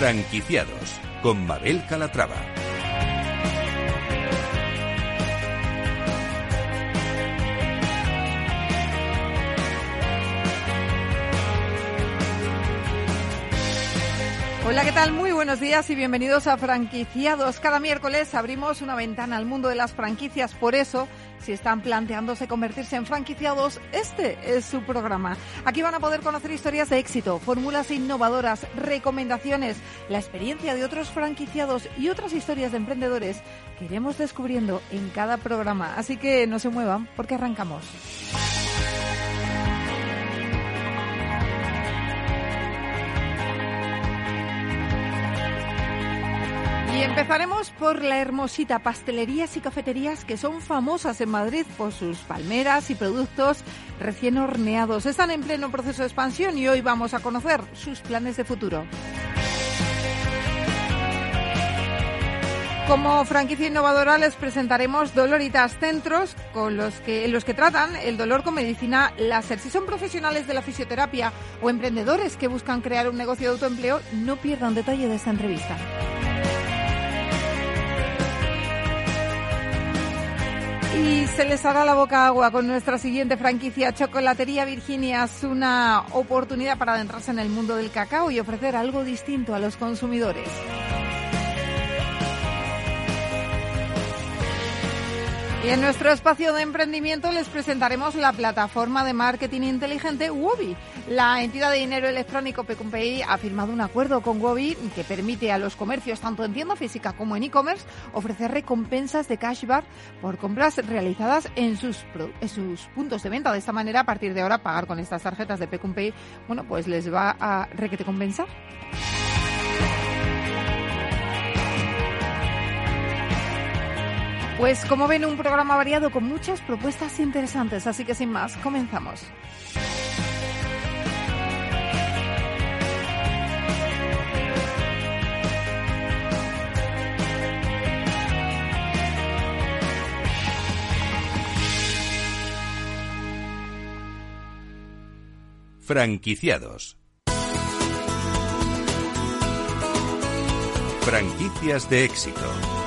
Franquiciados con Mabel Calatrava. Hola, ¿qué tal? Muy buenos días y bienvenidos a Franquiciados. Cada miércoles abrimos una ventana al mundo de las franquicias. Por eso, si están planteándose convertirse en franquiciados, este es su programa. Aquí van a poder conocer historias de éxito, fórmulas innovadoras, recomendaciones, la experiencia de otros franquiciados y otras historias de emprendedores que iremos descubriendo en cada programa. Así que no se muevan porque arrancamos. Empezaremos por la hermosita pastelerías y cafeterías que son famosas en Madrid por sus palmeras y productos recién horneados. Están en pleno proceso de expansión y hoy vamos a conocer sus planes de futuro. Como franquicia innovadora les presentaremos Doloritas Centros con los que, en los que tratan el dolor con medicina láser. Si son profesionales de la fisioterapia o emprendedores que buscan crear un negocio de autoempleo, no pierdan detalle de esta entrevista. Y se les hará la boca agua con nuestra siguiente franquicia, Chocolatería Virginia. Es una oportunidad para adentrarse en el mundo del cacao y ofrecer algo distinto a los consumidores. Y en nuestro espacio de emprendimiento les presentaremos la plataforma de marketing inteligente Wobi. La entidad de dinero electrónico Pecumpay ha firmado un acuerdo con Wobi que permite a los comercios, tanto en tienda física como en e-commerce, ofrecer recompensas de cashback por compras realizadas en sus, puntos de venta. De esta manera, a partir de ahora, pagar con estas tarjetas de Pecumpay, bueno, pues les va a requete compensar. Pues como ven, un programa variado con muchas propuestas interesantes, así que sin más, comenzamos. Franquiciados. Franquicias de éxito.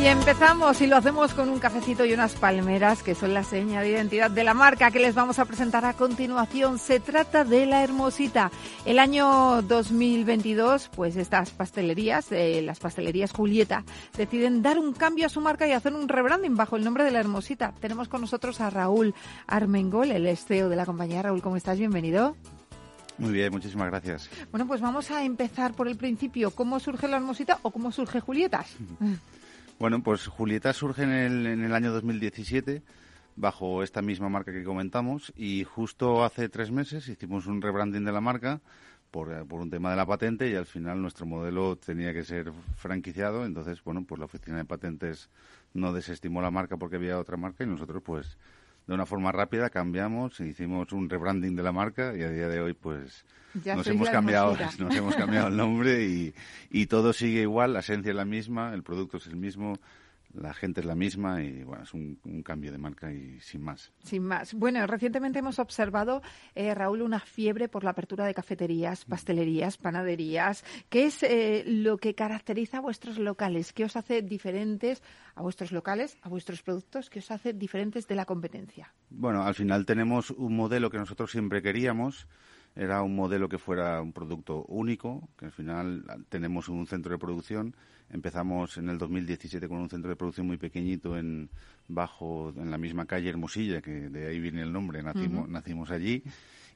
Y empezamos y lo hacemos con un cafecito y unas palmeras que son la seña de identidad de la marca que les vamos a presentar a continuación. Se trata de La Hermosita. El año 2022, pues estas pastelerías, eh, las pastelerías Julieta, deciden dar un cambio a su marca y hacer un rebranding bajo el nombre de La Hermosita. Tenemos con nosotros a Raúl Armengol, el CEO de la compañía. Raúl, ¿cómo estás? Bienvenido. Muy bien, muchísimas gracias. Bueno, pues vamos a empezar por el principio. ¿Cómo surge La Hermosita o cómo surge Julietas? Bueno, pues Julieta surge en el, en el año 2017 bajo esta misma marca que comentamos y justo hace tres meses hicimos un rebranding de la marca por, por, un tema de la patente y al final nuestro modelo tenía que ser franquiciado. Entonces, bueno, pues la oficina de patentes no desestimó la marca porque había otra marca y nosotros pues de una forma rápida cambiamos, hicimos un rebranding de la marca y a día de hoy pues Ya nos hemos cambiado nos hemos cambiado el nombre y, y todo sigue igual, la esencia es la misma, el producto es el mismo, la gente es la misma y bueno, es un, un cambio de marca y sin más. Sin más. Bueno, recientemente hemos observado, eh, Raúl, una fiebre por la apertura de cafeterías, pastelerías, panaderías. ¿Qué es eh, lo que caracteriza a vuestros locales? ¿Qué os hace diferentes a vuestros locales, a vuestros productos? ¿Qué os hace diferentes de la competencia? Bueno, al final tenemos un modelo que nosotros siempre queríamos. Era un modelo que fuera un producto único, que al final tenemos un centro de producción. Empezamos en el 2017 con un centro de producción muy pequeñito en bajo en la misma calle Hermosilla, que de ahí viene el nombre. Nacimos, nacimos allí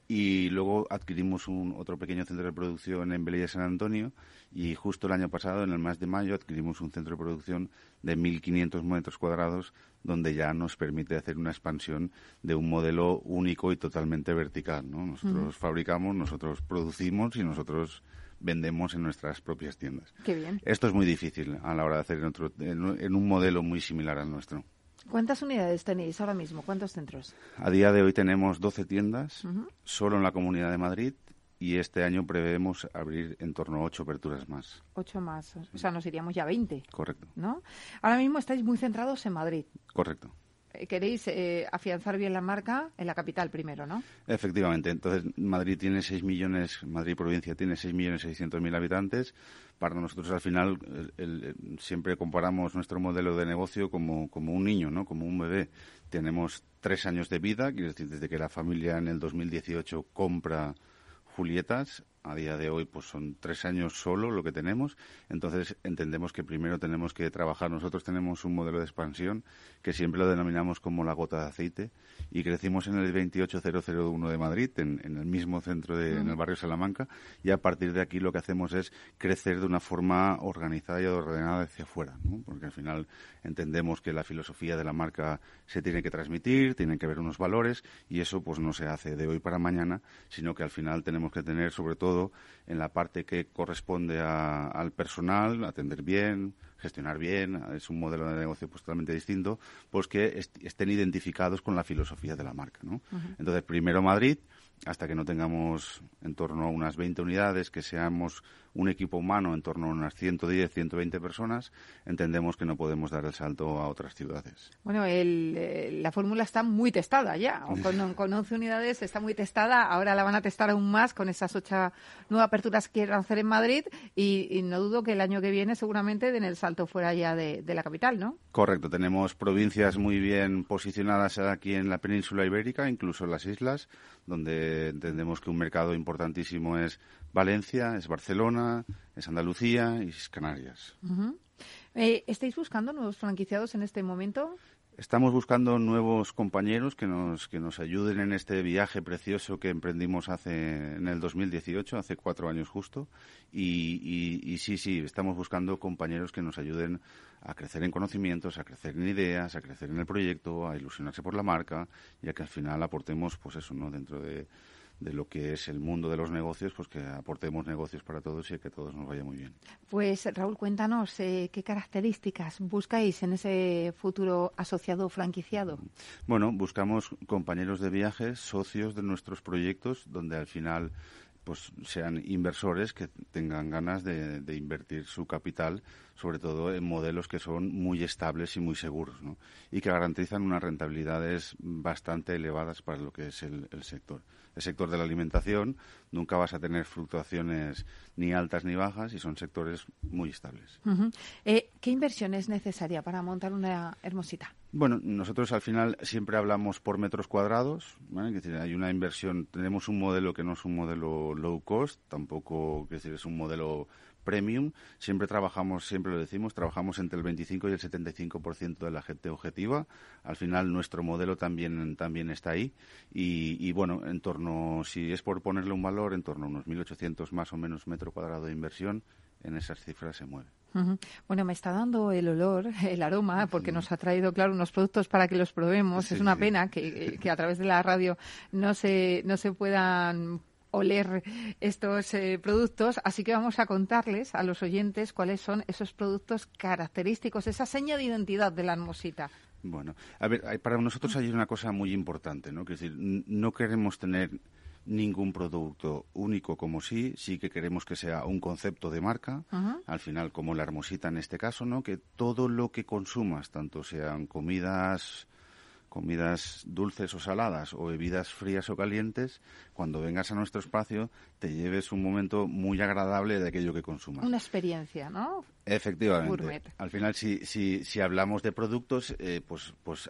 y luego adquirimos un otro pequeño centro de producción en Belella San Antonio y justo el año pasado, en el mes de mayo, adquirimos un centro de producción de 1.500 metros cuadrados donde ya nos permite hacer una expansión de un modelo único y totalmente vertical. ¿no? Nosotros fabricamos, nosotros producimos y nosotros vendemos en nuestras propias tiendas. Qué bien. Esto es muy difícil a la hora de hacer en, otro- en- en un modelo muy similar al nuestro. ¿Cuántas unidades tenéis ahora mismo? ¿Cuántos centros? A día de hoy tenemos 12 tiendas solo en la Comunidad de Madrid y este año prevemos abrir en torno a 8 aperturas más. Ocho más. O sea, nos iríamos ya a 20, Correcto, ¿no? Ahora mismo estáis muy centrados en Madrid. correcto. Queréis eh, afianzar bien la marca en la capital primero, ¿no? Efectivamente. Entonces, Madrid tiene 6 millones, Madrid provincia tiene 6 millones 600 mil habitantes. Para nosotros, al final, siempre comparamos nuestro modelo de negocio como, como un niño, ¿no? Como un bebé. Tenemos tres años de vida, quiere decir, desde que la familia en el 2018 compra Julietas a día de hoy pues son tres años solo lo que tenemos. Entonces entendemos que primero tenemos que trabajar. Nosotros tenemos un modelo de expansión que siempre lo denominamos como la gota de aceite y crecimos en el 28001 de Madrid, en, el mismo centro, de, en el barrio Salamanca, y a partir de aquí lo que hacemos es crecer de una forma organizada y ordenada hacia afuera, porque al final entendemos que la filosofía de la marca se tiene que transmitir, tienen que haber unos valores y eso pues no se hace de hoy para mañana, sino que al final tenemos que tener sobre todo en la parte que corresponde al personal, atender bien, gestionar bien, es un modelo de negocio pues, totalmente distinto, pues que estén identificados con la filosofía de la marca. ¿no? Entonces, primero Madrid, hasta que no tengamos en torno a unas 20 unidades, que seamos un equipo humano en torno a unas 110, 120 personas, entendemos que no podemos dar el salto a otras ciudades. Bueno, eh, la fórmula está muy testada ya. Con, con, 11 unidades está muy testada. Ahora la van a testar aún más con esas ocho nuevas aperturas que quieren hacer en Madrid. Y, no dudo que el año que viene seguramente den el salto fuera ya de, de la capital, ¿no? Correcto. Tenemos provincias muy bien posicionadas aquí en la península ibérica, incluso en las islas, donde entendemos que un mercado importantísimo es Valencia, es Barcelona, es Andalucía y es Canarias. Eh, ¿Estáis buscando nuevos franquiciados en este momento? Estamos buscando nuevos compañeros que nos, que nos ayuden en este viaje precioso que emprendimos hace en el 2018, hace cuatro años justo. Y, y, sí, sí, estamos buscando compañeros que nos ayuden a crecer en conocimientos, a crecer en ideas, a crecer en el proyecto, a ilusionarse por la marca y a que al final aportemos, pues eso, ¿no? Dentro de, de lo que es el mundo de los negocios, pues que aportemos negocios para todos y que todos nos vaya muy bien. Pues Raúl, cuéntanos eh, qué características buscáis en ese futuro asociado franquiciado. Bueno, buscamos compañeros de viajes, socios de nuestros proyectos, donde al final pues sean inversores que tengan ganas de, invertir su capital, sobre todo en modelos que son muy estables y muy seguros, ¿no? y que garantizan unas rentabilidades bastante elevadas para lo que es el, sector. El sector de la alimentación nunca vas a tener fluctuaciones ni altas ni bajas y son sectores muy estables. Eh, ¿Qué inversión es necesaria para montar una hermosita? Bueno, nosotros al final siempre hablamos por metros cuadrados. hay una inversión, tenemos un modelo que no es un modelo low cost, tampoco decir, es un modelo premium. Siempre trabajamos, siempre lo decimos, trabajamos entre el 25 y el 75% de la gente objetiva. Al final nuestro modelo también, también está ahí. Y, y, bueno, en torno, si es por ponerle un valor, en torno a unos 1.800 más o menos metro cuadrado de inversión, en esas cifras se mueve. Bueno, me está dando el olor, el aroma, porque nos ha traído, claro, unos productos para que los probemos. es una pena que, que, a través de la radio no se, no se puedan oler estos eh, productos, así que vamos a contarles a los oyentes cuáles son esos productos característicos, esa seña de identidad de la hermosita. Bueno, a ver, para nosotros hay una cosa muy importante, ¿no? Que es decir, no queremos tener ningún producto único como sí, sí que queremos que sea un concepto de marca, al final como la hermosita en este caso, ¿no? Que todo lo que consumas, tanto sean comidas comidas dulces o saladas o bebidas frías o calientes, cuando vengas a nuestro espacio te lleves un momento muy agradable de aquello que consumas. Una experiencia, ¿no? Efectivamente. Al final, si, si, si hablamos de productos, eh, pues, pues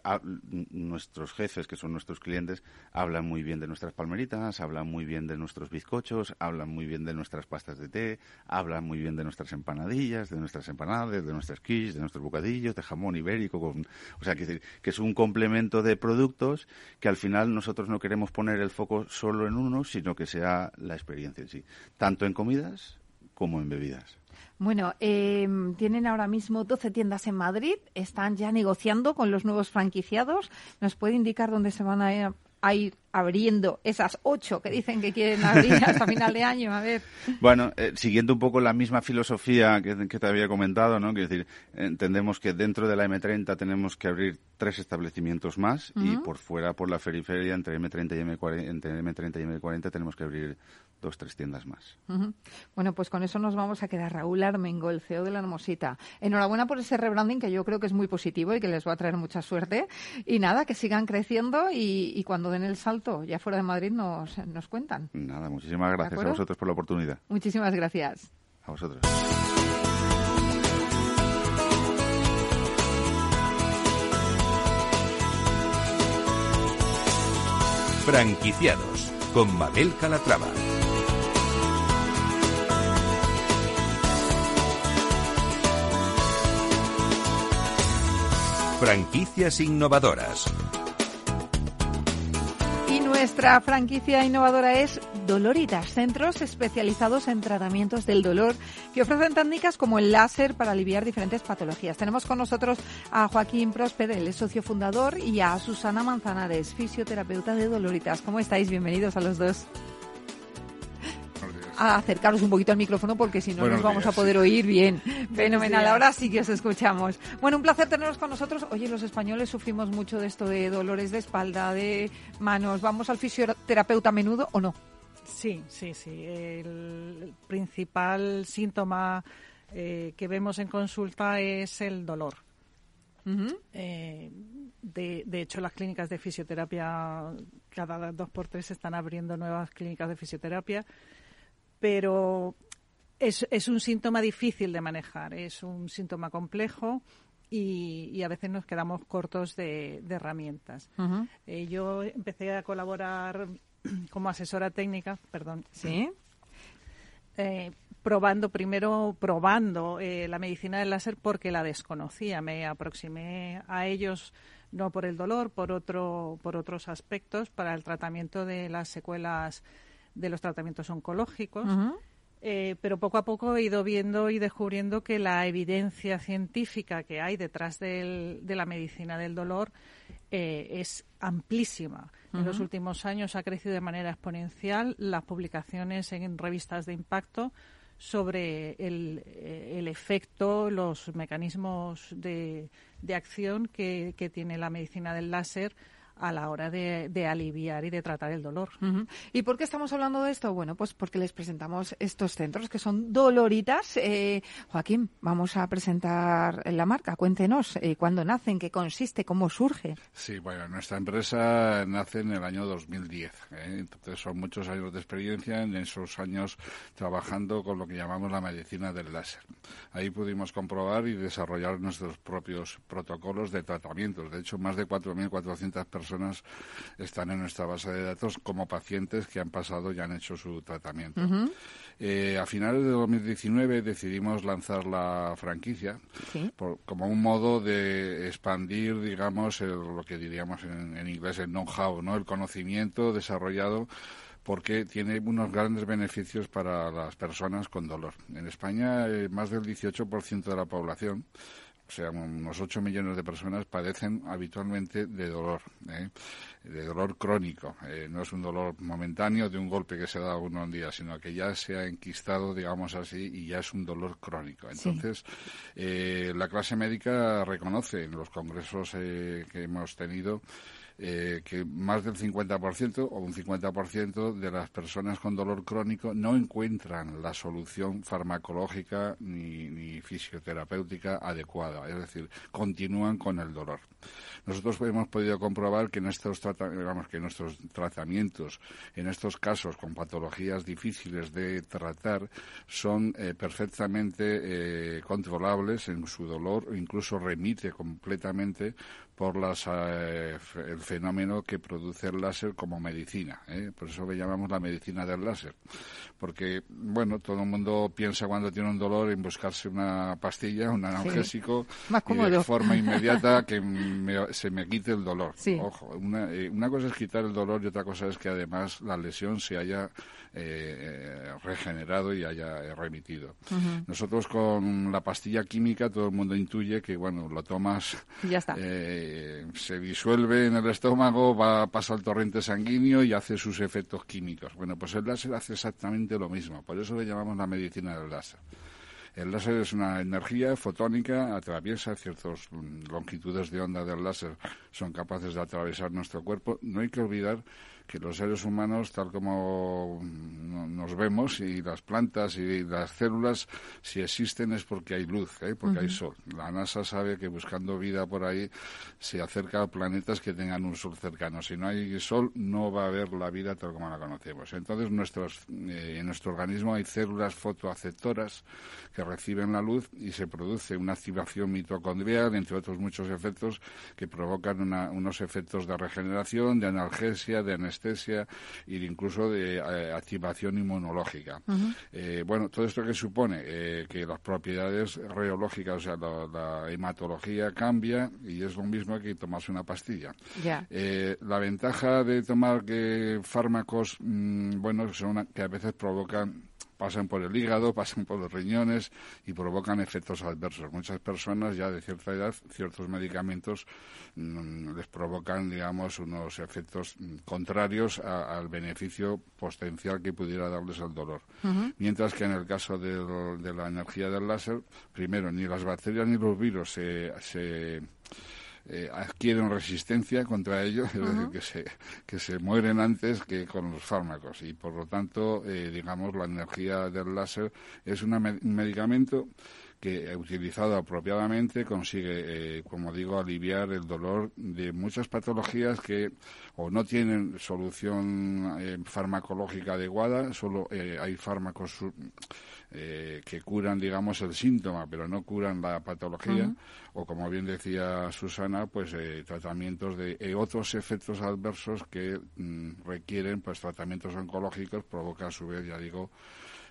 nuestros jefes, que son nuestros clientes, hablan muy bien de nuestras palmeritas, hablan muy bien de nuestros bizcochos, hablan muy bien de nuestras pastas de té, hablan muy bien de nuestras empanadillas, de nuestras empanadas, de nuestras quiches, de nuestros bocadillos, de jamón ibérico. Con, o sea, que, que es un complemento de productos que al final nosotros no queremos poner el foco solo en uno, sino que sea la experiencia en sí, tanto en comidas como en bebidas. Bueno, em, tienen ahora mismo 12 tiendas en Madrid, están ya negociando con los nuevos franquiciados. ¿Nos puede indicar dónde se van a ir, abriendo esas ocho que dicen que quieren abrir hasta final de año? A ver. Bueno, eh, siguiendo un poco la misma filosofía que, te había comentado, ¿no? Quiero decir, entendemos que dentro de la M30 tenemos que abrir tres establecimientos más y por fuera, por la periferia, entre M30 y M40, entre M30 y M40 tenemos que abrir dos, tres tiendas más. Bueno, pues con eso nos vamos a quedar. Raúl Armengo, el CEO de la Hermosita. Enhorabuena por ese rebranding que yo creo que es muy positivo y que les va a traer mucha suerte. Y nada, que sigan creciendo y, cuando den el salto ya fuera de Madrid nos, nos cuentan. Nada, muchísimas gracias a vosotros por la oportunidad. Muchísimas gracias. A vosotros. Franquiciados con Mabel Calatrava. Franquicias innovadoras. Y nuestra franquicia innovadora es Doloritas, centros especializados en tratamientos del dolor que ofrecen técnicas como el láser para aliviar diferentes patologías. Tenemos con nosotros a Joaquín Prósper, el socio fundador, y a Susana Manzanares, fisioterapeuta de Doloritas. ¿Cómo estáis? Bienvenidos a los dos a acercaros un poquito al micrófono porque si no nos vamos a poder oír bien. Fenomenal, ahora sí que os escuchamos. Bueno, un placer teneros con nosotros. Oye, los españoles sufrimos mucho de esto de dolores de espalda, de manos. ¿Vamos al fisioterapeuta a menudo o no? Sí, sí, sí. El principal síntoma eh, que vemos en consulta es el dolor. Eh, de, de, hecho, las clínicas de fisioterapia, cada dos por tres están abriendo nuevas clínicas de fisioterapia, pero es, es un síntoma difícil de manejar, es un síntoma complejo y, a veces nos quedamos cortos de, herramientas. Eh, yo empecé a colaborar como asesora técnica, perdón. Sí. Eh, probando, primero probando eh, la medicina del láser porque la desconocía. Me aproximé a ellos no por el dolor, por, otro, por otros aspectos, para el tratamiento de las secuelas de los tratamientos oncológicos. Eh, pero poco a poco he ido viendo y descubriendo que la evidencia científica que hay detrás de la medicina del dolor eh, es amplísima. En los últimos años ha crecido de manera exponencial las publicaciones en revistas de impacto sobre el, eh, efecto, los mecanismos de, acción que, tiene la medicina del láser a la hora de, aliviar y de tratar el dolor. ¿Y por qué estamos hablando de esto? Bueno, pues porque les presentamos estos centros que son doloritas. Eh, Joaquín, vamos a presentar la marca. Cuéntenos eh, cuándo nacen, qué consiste, cómo surge. Sí, bueno, nuestra empresa nace en el año 2010. ¿eh? Entonces son muchos años de experiencia en esos años trabajando con lo que llamamos la medicina del láser. Ahí pudimos comprobar y desarrollar nuestros propios protocolos de tratamientos. De hecho, más de 4.400 personas personas están en nuestra base de datos como pacientes que han pasado y han hecho su tratamiento. Eh, a finales de 2019 decidimos lanzar la franquicia como un modo de expandir, digamos, lo que diríamos en, inglés el know-how, ¿no? el conocimiento desarrollado porque tiene unos grandes beneficios para las personas con dolor. En España, eh, más del 18% de la población o sea, unos 8 millones de personas padecen habitualmente de dolor, ¿eh? de dolor crónico. Eh, no es un dolor momentáneo de un golpe que se da uno un día, sino que ya se ha enquistado, digamos así, y ya es un dolor crónico. Entonces, eh, la clase médica reconoce en los congresos que hemos tenido eh, que más del 50% o un 50% de las personas con dolor crónico no encuentran la solución farmacológica ni, ni fisioterapéutica adecuada, es decir, continúan con el dolor. Nosotros hemos podido comprobar que en estos digamos que nuestros tratamientos, en estos casos con patologías difíciles de tratar, son eh, perfectamente eh, controlables en su dolor incluso remite completamente por las, eh, el fenómeno que produce el láser como medicina. ¿eh? Por eso le llamamos la medicina del láser. Porque, bueno, todo el mundo piensa cuando tiene un dolor en buscarse una pastilla, un analgésico, y de forma inmediata que se me quite el dolor. Ojo, una, eh, una cosa es quitar el dolor y otra cosa es que además la lesión se haya eh, regenerado y haya remitido. Nosotros con la pastilla química todo el mundo intuye que, bueno, lo tomas, eh, se disuelve en el estómago, va, pasa al torrente sanguíneo y hace sus efectos químicos. Bueno, pues el láser hace exactamente lo mismo. Por eso le llamamos la medicina del láser. El láser es una energía fotónica, atraviesa ciertas longitudes de onda del láser, son capaces de atravesar nuestro cuerpo. No hay que olvidar que los seres humanos, tal como nos vemos, y las plantas y las células, si existen es porque hay luz, ¿eh? porque hay sol. La NASA sabe que buscando vida por ahí se acerca a planetas que tengan un sol cercano. Si no hay sol, no va a haber la vida tal como la conocemos. Entonces, nuestros, eh, en nuestro organismo hay células fotoaceptoras que reciben la luz y se produce una activación mitocondrial, entre otros muchos efectos que provocan unos efectos de regeneración, de analgesia, de anestesia e incluso de eh, activación inmunológica. Eh, bueno, todo esto que supone eh, que las propiedades reológicas, o sea, la, hematología cambia y es lo mismo que tomarse una pastilla. la ventaja de tomar que fármacos, mm, bueno, son que a veces provocan pasan por el hígado, pasan por los riñones y provocan efectos adversos. Muchas personas ya de cierta edad, ciertos medicamentos mm, les provocan, digamos, unos efectos mm, contrarios al beneficio potencial que pudiera darles el dolor. Mientras que en el caso de, la energía del láser, primero, ni las bacterias ni los virus se eh, adquieren resistencia contra ello, es decir, que se, que se mueren antes que con los fármacos. Y por lo tanto, eh, digamos, la energía del láser es un medicamento que eh, utilizado apropiadamente consigue, como digo, aliviar el dolor de muchas patologías que o no tienen solución farmacológica adecuada, solo hay fármacos eh, que curan, digamos, el síntoma, pero no curan la patología, o como bien decía Susana, pues eh, tratamientos de eh, otros efectos adversos que mm, requieren, pues, tratamientos oncológicos, provoca a su vez, ya digo,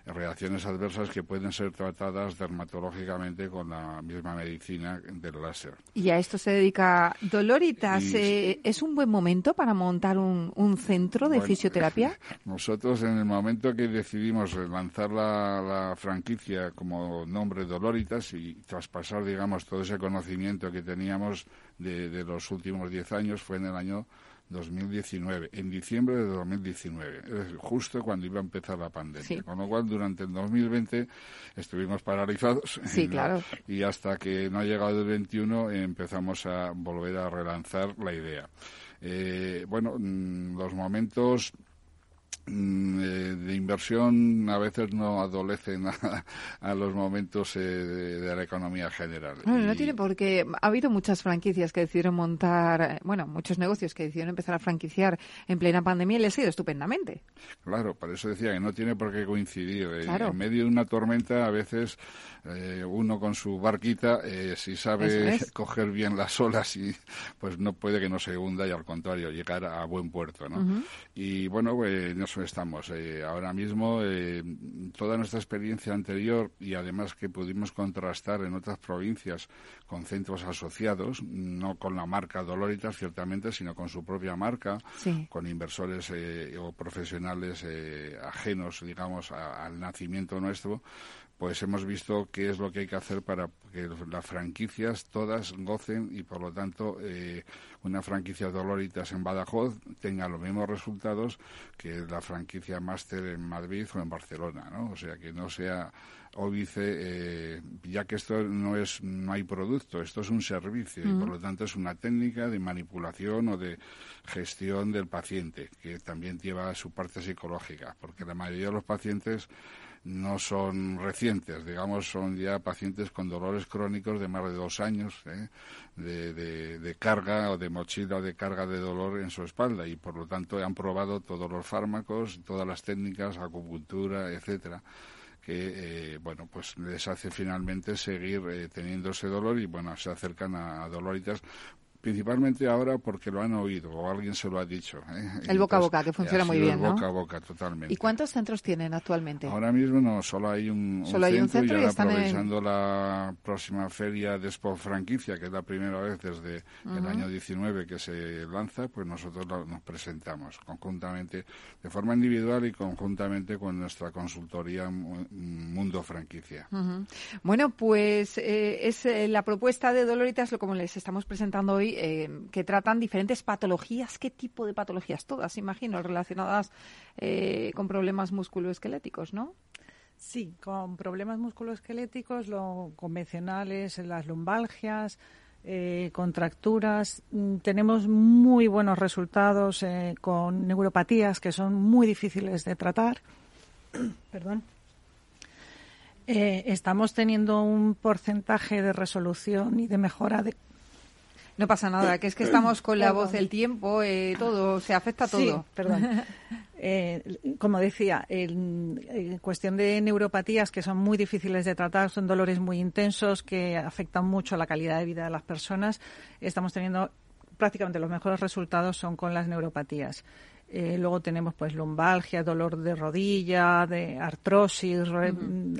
reacciones adversas que pueden ser tratadas dermatológicamente con la misma medicina del láser. Y a esto se dedica Doloritas. Eh, ¿Es un buen momento para montar un, centro de fisioterapia? Nosotros en el momento que decidimos lanzar la, franquicia como nombre Doloritas y traspasar, digamos, todo ese conocimiento que teníamos de, de los últimos diez años fue en el año 2019, en diciembre de 2019, es justo cuando iba a empezar la pandemia. Con lo cual, durante el 2020 estuvimos paralizados. Sí, claro. Y hasta que no ha llegado el 21 empezamos a volver a relanzar la idea. Eh, bueno, mm, los momentos de inversión a veces no adolecen a, los momentos eh, de, la economía general. Bueno, no tiene por qué. Ha habido muchas franquicias que decidieron montar, eh, bueno, muchos negocios que decidieron empezar a franquiciar en plena pandemia y les ha ido estupendamente. Claro, por eso decía que no tiene por qué coincidir. En medio de una tormenta, a veces uno con su barquita, si sabe coger bien las olas, y, pues no puede que no se hunda y al contrario, llegar a buen puerto. ¿no? Y bueno, pues estamos. Eh, ahora mismo, eh, toda nuestra experiencia anterior y además que pudimos contrastar en otras provincias con centros asociados, no con la marca Doloritas, ciertamente, sino con su propia marca, con inversores eh, o profesionales ajenos, digamos, al nacimiento nuestro, pues hemos visto qué es lo que hay que hacer para que las franquicias todas gocen y por lo tanto eh, una franquicia Doloritas en Badajoz tenga los mismos resultados que la franquicia Máster en Madrid o en Barcelona, ¿no? O sea, que no sea óbice, eh, ya que esto no es no hay producto, esto es un servicio y por lo tanto es una técnica de manipulación o de gestión del paciente que también lleva su parte psicológica, porque la mayoría de los pacientes no son recientes, digamos, son ya pacientes con dolores crónicos de más de dos años ¿eh? de, de, carga o de mochila de carga de dolor en su espalda y por lo tanto han probado todos los fármacos, todas las técnicas, acupuntura, etcétera que eh, bueno pues les hace finalmente seguir eh, teniendo ese dolor y bueno se acercan a, a doloritas principalmente ahora porque lo han oído o alguien se lo ha dicho. ¿eh? El boca a boca, que funciona muy bien, ¿no? boca a boca, totalmente. ¿Y cuántos centros tienen actualmente? Ahora mismo no, solo hay un, solo hay un centro y, están aprovechando la próxima feria de Sport Franquicia, que es la primera vez desde el año 19 que se lanza, pues nosotros nos presentamos conjuntamente, de forma individual y conjuntamente con nuestra consultoría Mundo Franquicia. Bueno, pues eh, es eh, la propuesta de Doloritas, lo como les estamos presentando hoy, eh, que tratan diferentes patologías. ¿Qué tipo de patologías? Todas, imagino, relacionadas eh, con problemas musculoesqueléticos, ¿no? Sí, con problemas musculoesqueléticos, lo convencionales, las lumbalgias, eh, contracturas. Mm, tenemos muy buenos resultados con neuropatías que son muy difíciles de tratar. Perdón. Estamos teniendo un porcentaje de resolución y de mejora de. No pasa nada, que es que estamos con la voz del tiempo, todo, se afecta todo. Sí, perdón. como decía, en, cuestión de neuropatías que son muy difíciles de tratar, son dolores muy intensos que afectan mucho la calidad de vida de las personas, estamos teniendo prácticamente los mejores resultados son con las neuropatías. Eh, luego tenemos pues lumbalgia, dolor de rodilla, de artrosis,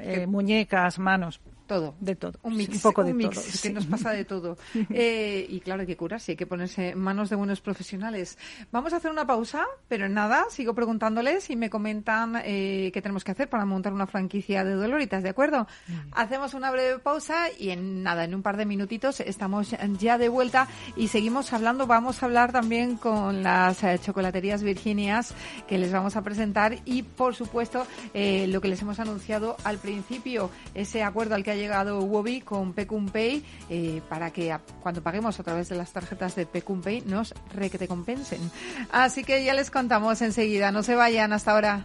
eh, muñecas, manos. Todo. De todo. Un mix. Un poco de todo. que nos pasa de todo. Eh, y claro, hay que curarse, hay que ponerse en manos de buenos profesionales. Vamos a hacer una pausa, pero en nada, sigo preguntándoles y me comentan eh, qué tenemos que hacer para montar una franquicia de Doloritas, ¿de acuerdo? Hacemos una breve pausa y en nada, en un par de minutitos estamos ya de vuelta y seguimos hablando. Vamos a hablar también con las eh, chocolaterías Virginias que les vamos a presentar y, por supuesto, lo que les hemos anunciado al principio, ese acuerdo al que llegado Wobi con Pecumpay eh, para que cuando paguemos a través de las tarjetas de Pecumpay nos requete compensen. Así que ya les contamos enseguida. No se vayan hasta ahora.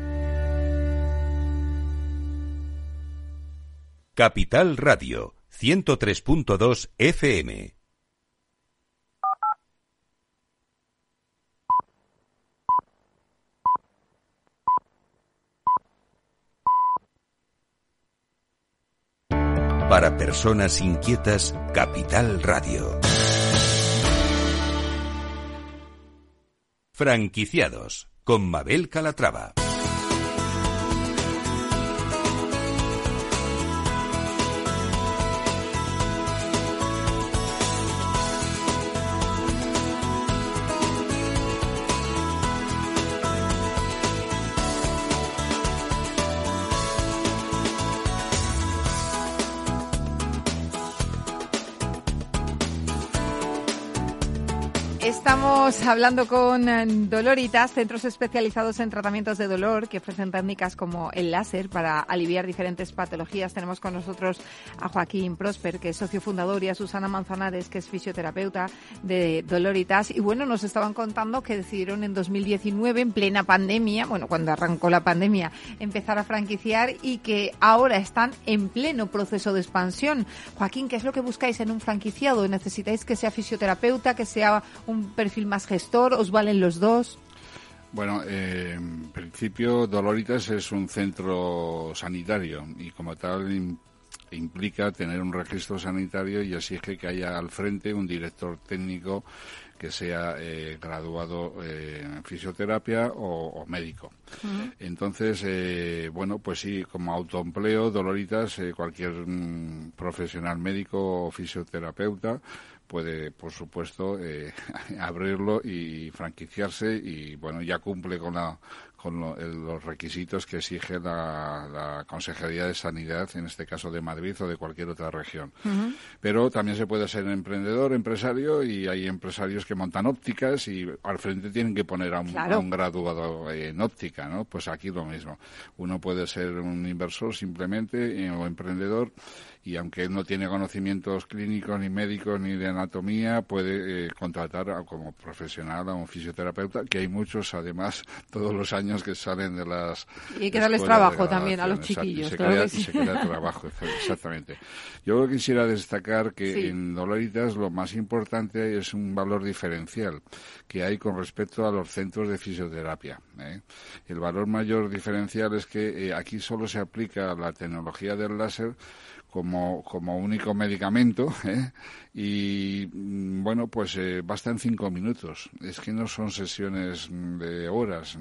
Capital Radio, 103.2 FM. Para personas inquietas, Capital Radio. Franquiciados con Mabel Calatrava. Estamos hablando con eh, Doloritas, centros especializados en tratamientos de dolor que ofrecen técnicas como el láser para aliviar diferentes patologías. Tenemos con nosotros a Joaquín Prosper, que es socio fundador, y a Susana Manzanares, que es fisioterapeuta de Doloritas. Y bueno, nos estaban contando que decidieron en 2019, en plena pandemia, bueno, cuando arrancó la pandemia, empezar a franquiciar y que ahora están en pleno proceso de expansión. Joaquín, ¿qué es lo que buscáis en un franquiciado? ¿Necesitáis que sea fisioterapeuta, que sea un perfil más gestor? ¿Os valen los dos? Bueno, eh, en principio Doloritas es un centro sanitario y como tal implica tener un registro sanitario y exige que haya al frente un director técnico que sea eh, graduado eh, en fisioterapia o, médico. Entonces, eh, bueno, pues sí, como autoempleo, Doloritas, cualquier mm, profesional médico o fisioterapeuta puede, por supuesto, eh, abrirlo y franquiciarse y, bueno, ya cumple con la con los requisitos que exige la, Consejería de Sanidad, en este caso de Madrid o de cualquier otra región. Pero también se puede ser emprendedor, empresario, y hay empresarios que montan ópticas y al frente tienen que poner a un, graduado en óptica, ¿no? Pues aquí lo mismo. Uno puede ser un inversor simplemente eh, o emprendedor y aunque él no tiene conocimientos clínicos ni médicos ni de anatomía, puede eh, contratar como profesional a un fisioterapeuta, que hay muchos además todos los años que salen de las... Y hay que darles trabajo también a los chiquillos. se, crea, se trabajo, exactamente. Yo quisiera destacar que en Doloritas lo más importante es un valor diferencial que hay con respecto a los centros de fisioterapia. ¿eh? El valor mayor diferencial es que eh, aquí solo se aplica la tecnología del láser como, como único medicamento ¿eh? y mm, bueno pues eh, basta en cinco minutos es que no son sesiones de horas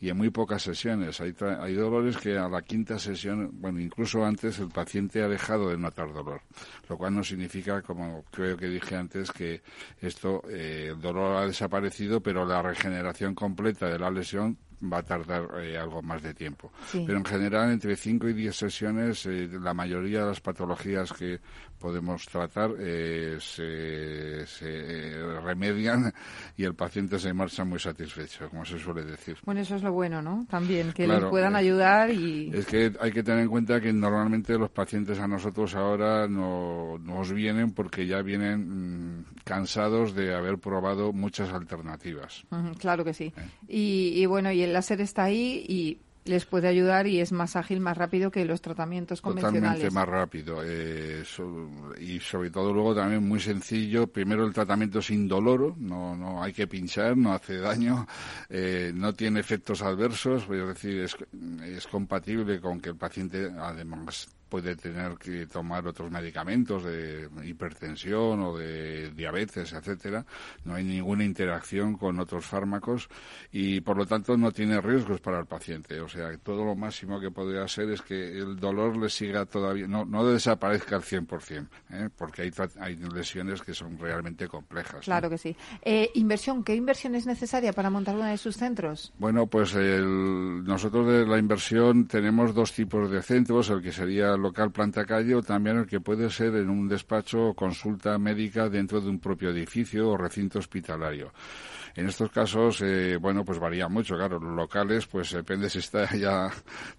y en muy pocas sesiones hay, hay dolores que a la quinta sesión bueno incluso antes el paciente ha dejado de notar dolor lo cual no significa como creo que dije antes que esto eh, el dolor ha desaparecido pero la regeneración completa de la lesión va a tardar eh, algo más de tiempo. Pero en general, entre 5 y 10 sesiones, eh, la mayoría de las patologías que podemos tratar eh, se, remedian y el paciente se marcha muy satisfecho, como se suele decir. Bueno, eso es lo bueno, ¿no? También, que les puedan ayudar y... Es que hay que tener en cuenta que normalmente los pacientes a nosotros ahora no, nos vienen porque ya vienen mm, cansados de haber probado muchas alternativas. claro que sí. Y, y bueno, y el láser está ahí y les puede ayudar y es más ágil, más rápido que los tratamientos convencionales. Totalmente más rápido. Eh, y sobre todo luego también muy sencillo. Primero el tratamiento es indoloro, no, no hay que pinchar, no hace daño, eh, no tiene efectos adversos, es decir, es, es compatible con que el paciente además puede tener que tomar otros medicamentos de hipertensión o de diabetes, etcétera. No hay ninguna interacción con otros fármacos y por lo tanto no tiene riesgos para el paciente. O sea, todo lo máximo que podría ser es que el dolor le siga todavía, no, no desaparezca al 100%, ¿eh? porque hay, hay lesiones que son realmente complejas. Claro que sí. Eh, inversión, ¿qué inversión es necesaria para montar uno de sus centros? Bueno, pues nosotros de la inversión tenemos dos tipos de centros, el que sería local planta calle o también el que puede ser en un despacho o consulta médica dentro de un propio edificio o recinto hospitalario. En estos casos, eh, bueno, pues varía mucho, claro. Los locales, pues depende si está ya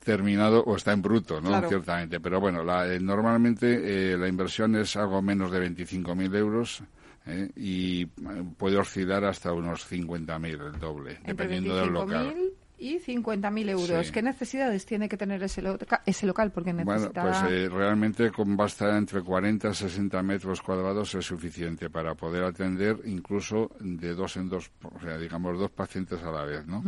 terminado o está en bruto, ¿no? Ciertamente. Pero bueno, la, eh, normalmente eh, la inversión es algo menos de 25.000 euros. y puede oscilar hasta unos 50.000 el doble, dependiendo del local y 50.000 euros. ¿Qué necesidades tiene que tener ese, ese local? Porque necesita... Bueno, pues eh, realmente con basta entre 40 y 60 metros cuadrados es suficiente para poder atender incluso de dos en dos, o sea, digamos dos pacientes a la vez, ¿no?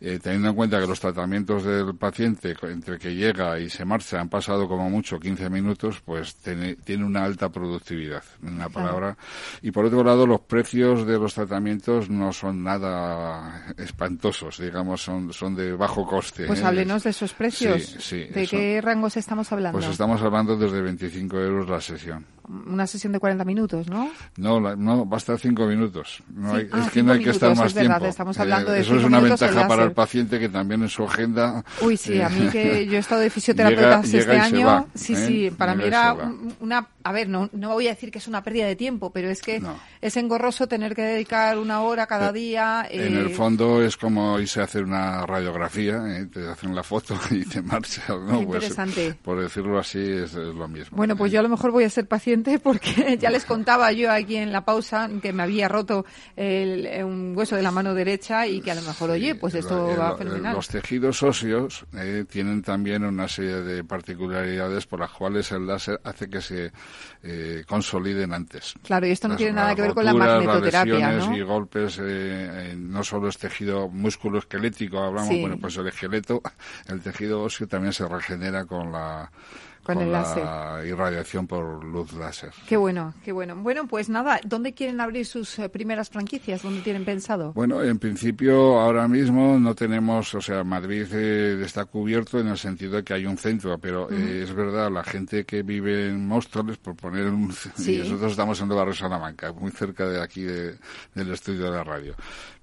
Eh, teniendo en cuenta que los tratamientos del paciente entre que llega y se marcha han pasado como mucho 15 minutos, pues tiene, tiene una alta productividad, en una palabra. Y por otro lado, los precios de los tratamientos no son nada espantosos, digamos, son son, de bajo coste. Pues ¿eh? háblenos de esos precios. ¿De qué rangos estamos hablando? Pues estamos hablando desde 25 euros la sesión una sesión de 40 minutos, ¿no? No, no, basta 5 minutos. No hay, ah, es que no hay que estar más tiempo. estamos hablando eh, eso es una ventaja para el paciente que también en su agenda. Uy, sí, a mí eh, que yo he estado de fisioterapeuta este año, sí, sí, ¿eh? para mí era una, a ver, no, no voy a decir que es una pérdida de tiempo, pero es que es engorroso tener que dedicar una hora cada día. En el fondo es como irse a hacer una radiografía, te hacen la foto y te marchas, ¿no? Pues, interesante. por decirlo así es, lo mismo. Bueno, pues yo a lo mejor voy a ser paciente porque ya les contaba yo aquí en la pausa que me había roto el, un hueso de la mano derecha y que a lo mejor, oye, pues esto va fenomenal. Los tejidos óseos eh, tienen también una serie de particularidades por las cuales el láser hace que se eh, consoliden antes. Claro, y esto no tiene nada que ver con la magnetoterapia, ¿no? y golpes, eh, no solo es tejido músculo esquelético, hablamos, bueno, pues el esqueleto, el tejido óseo también se regenera con la con, el la irradiación por luz láser. Qué bueno, qué bueno. Bueno, pues nada, ¿dónde quieren abrir sus eh, primeras franquicias? ¿Dónde tienen pensado? Bueno, en principio ahora mismo no tenemos, o sea, Madrid eh, está cubierto en el sentido de que hay un centro, pero eh, es verdad, la gente que vive en Móstoles, por poner un... Y nosotros estamos en el barrio Salamanca, muy cerca de aquí del estudio de la radio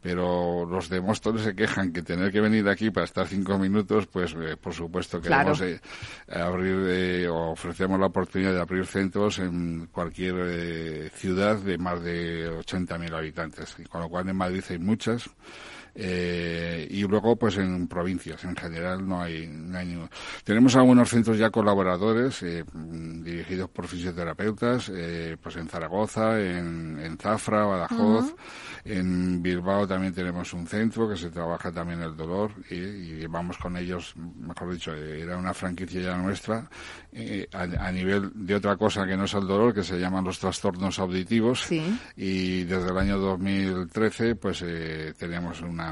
pero los de Móstoles se quejan que tener que venir aquí para estar cinco minutos, pues eh, por supuesto queremos eh, abrir eh, o ofrecemos la oportunidad de abrir centros en cualquier ciudad de más de 80.000 habitantes, con lo cual en Madrid hay muchas. Eh, y luego, pues en provincias, en general no hay, no hay ninguno. Tenemos algunos centros ya colaboradores, eh, dirigidos por fisioterapeutas, eh, pues en Zaragoza, en, en Zafra, Badajoz, en Bilbao también tenemos un centro que se trabaja también el dolor y, y vamos con ellos, mejor dicho, era una franquicia ya nuestra, a, a, nivel de otra cosa que no es el dolor, que se llaman los trastornos auditivos. Y desde el año 2013, pues tenemos una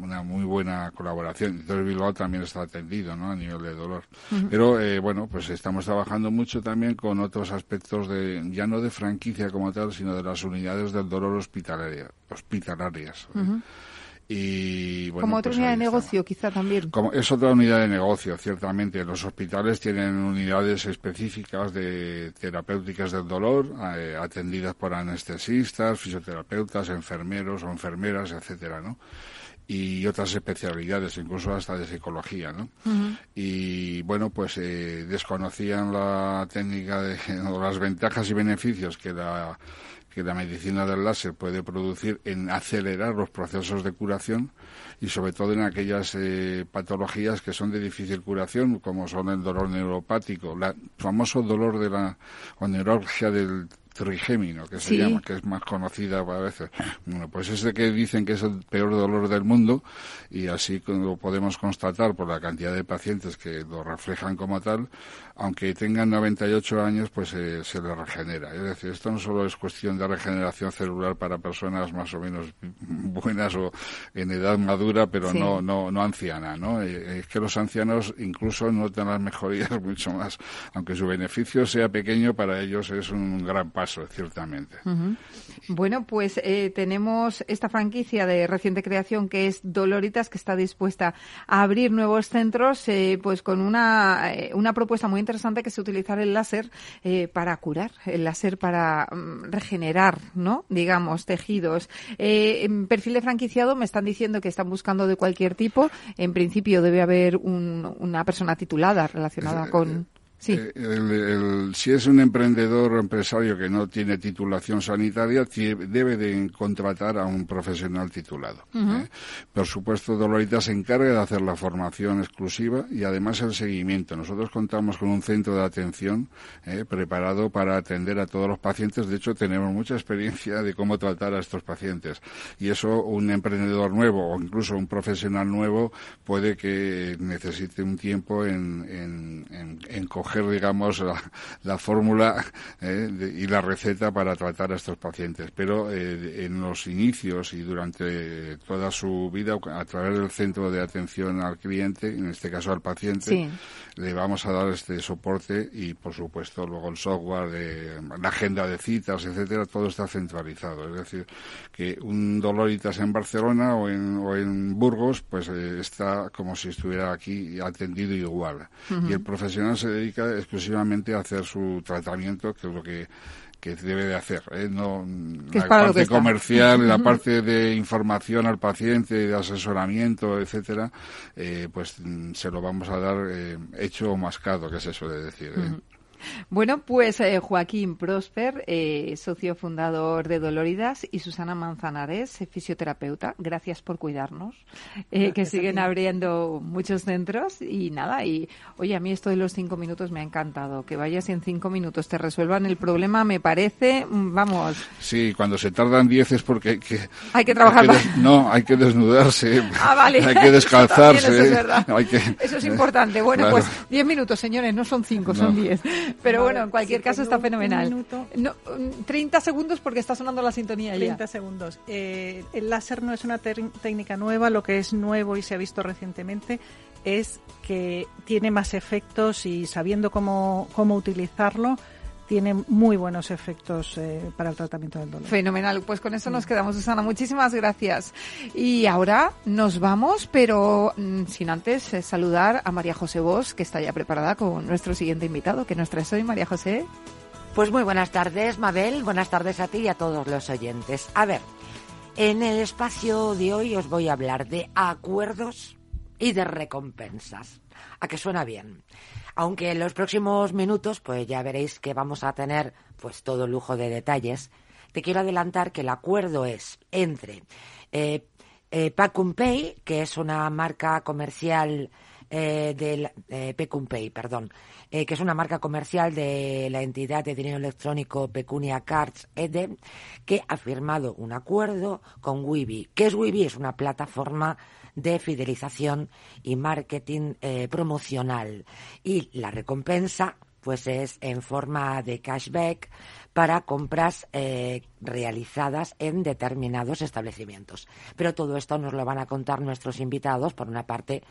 una, muy buena colaboración. Entonces Bilbao también está atendido, ¿no? A nivel de dolor. Pero, eh, bueno, pues estamos trabajando mucho también con otros aspectos de, ya no de franquicia como tal, sino de las unidades del dolor hospitalaria, hospitalarias. Y, bueno, como otra pues unidad de negocio, quizá también. Como, es otra unidad de negocio, ciertamente. Los hospitales tienen unidades específicas de terapéuticas del dolor, eh, atendidas por anestesistas, fisioterapeutas, enfermeros o enfermeras, etcétera, ¿no? y otras especialidades, incluso hasta de psicología, ¿no? Y bueno, pues eh, desconocían la técnica de, o las ventajas y beneficios que la que la medicina del láser puede producir en acelerar los procesos de curación y sobre todo en aquellas eh, patologías que son de difícil curación, como son el dolor neuropático, el famoso dolor de la o neuralgia del trigémino, que se llama, que es más conocida a veces. Bueno, pues ese que dicen que es el peor dolor del mundo y así lo podemos constatar por la cantidad de pacientes que lo reflejan como tal, aunque tengan 98 años, pues eh, se le regenera. Es decir, esto no solo es cuestión de regeneración celular para personas más o menos buenas o en edad madura, pero no, no, no anciana, ¿no? Eh, es que los ancianos incluso notan las mejorías mucho más, aunque su beneficio sea pequeño, para ellos es un gran paso ciertamente. Bueno, pues eh, tenemos esta franquicia de reciente creación que es Doloritas, que está dispuesta a abrir nuevos centros, eh, pues con una, eh, una propuesta muy interesante que es utilizar el láser para curar, el láser para mm, regenerar, ¿no? Digamos, tejidos. en perfil de franquiciado me están diciendo que están buscando de cualquier tipo. En principio debe haber una persona titulada relacionada con Eh, si es un emprendedor o empresario que no tiene titulación sanitaria, debe de contratar a un profesional titulado. ¿eh? Por supuesto, Dolorita se encarga de hacer la formación exclusiva y además el seguimiento. Nosotros contamos con un centro de atención ¿eh? preparado para atender a todos los pacientes. De hecho, tenemos mucha experiencia de cómo tratar a estos pacientes. Y eso un emprendedor nuevo o incluso un profesional nuevo puede que necesite un tiempo en, en, en coger digamos, la, fórmula eh, y la receta para tratar a estos pacientes. Pero eh, en los inicios y durante toda su vida, a través del centro de atención al cliente, en este caso al paciente, le vamos a dar este soporte y, por supuesto, luego el software, de, la agenda de citas, etcétera, todo está centralizado. Es decir, que un Doloritas en Barcelona o en, o en Burgos, pues eh, está como si estuviera aquí atendido igual. Y el profesional se dedica exclusivamente a hacer su tratamiento, que es lo que debe de hacer, ¿eh? no la parte comercial, la parte de información al paciente, de asesoramiento, etcétera, eh, pues mm, se lo vamos a dar eh, hecho o mascado, que es eso de decir. ¿eh? Bueno, pues eh, Joaquín Prosper, eh, socio fundador de Doloridas, y Susana Manzanares, eh, fisioterapeuta, gracias por cuidarnos, que siguen abriendo muchos centros y nada, y oye, a mí esto de los cinco minutos me ha encantado, que vayas en cinco minutos te resuelvan el problema, me parece, mm, vamos. Sí, cuando se tardan diez es porque hay que... Hay que trabajar No, hay que desnudarse, ah, vale. hay que descalzarse. eso, es verdad. eso es importante. Bueno, pues diez minutos, señores, no son cinco, son diez. Pero bueno, en cualquier caso está fenomenal. No, 30 segundos porque está sonando la sintonía 30 segundos. Eh, el láser no es una técnica nueva, lo que es nuevo y se ha visto recientemente es que tiene más efectos y sabiendo cómo, cómo utilizarlo, tiene muy buenos efectos eh, para el tratamiento del dolor. Fenomenal. Pues con eso nos quedamos, Susana. Muchísimas gracias. Y ahora nos vamos, pero mm, sin antes eh, saludar a María José Bosch, que está ya preparada con nuestro siguiente invitado. que nos traes hoy, María José? Pues muy buenas tardes, Mabel. Buenas tardes a ti y a todos los oyentes. A ver, en el espacio de hoy os voy a hablar de acuerdos y de recompensas. ¿A que suena bien? Aunque en los próximos minutos, pues ya veréis que vamos a tener pues todo lujo de detalles. Te quiero adelantar que el acuerdo es entre eh, eh Pay, que es una marca comercial eh, de eh, Pay, perdón, eh, que es una marca comercial de la entidad de dinero electrónico Pecunia Cards EDE, que ha firmado un acuerdo con Wibi. ¿Qué es Wibi? Es una plataforma de fidelización y marketing eh, promocional. Y la recompensa pues es en forma de cashback para compras eh, realizadas en determinados establecimientos. Pero todo esto nos lo van a contar nuestros invitados. Por una parte,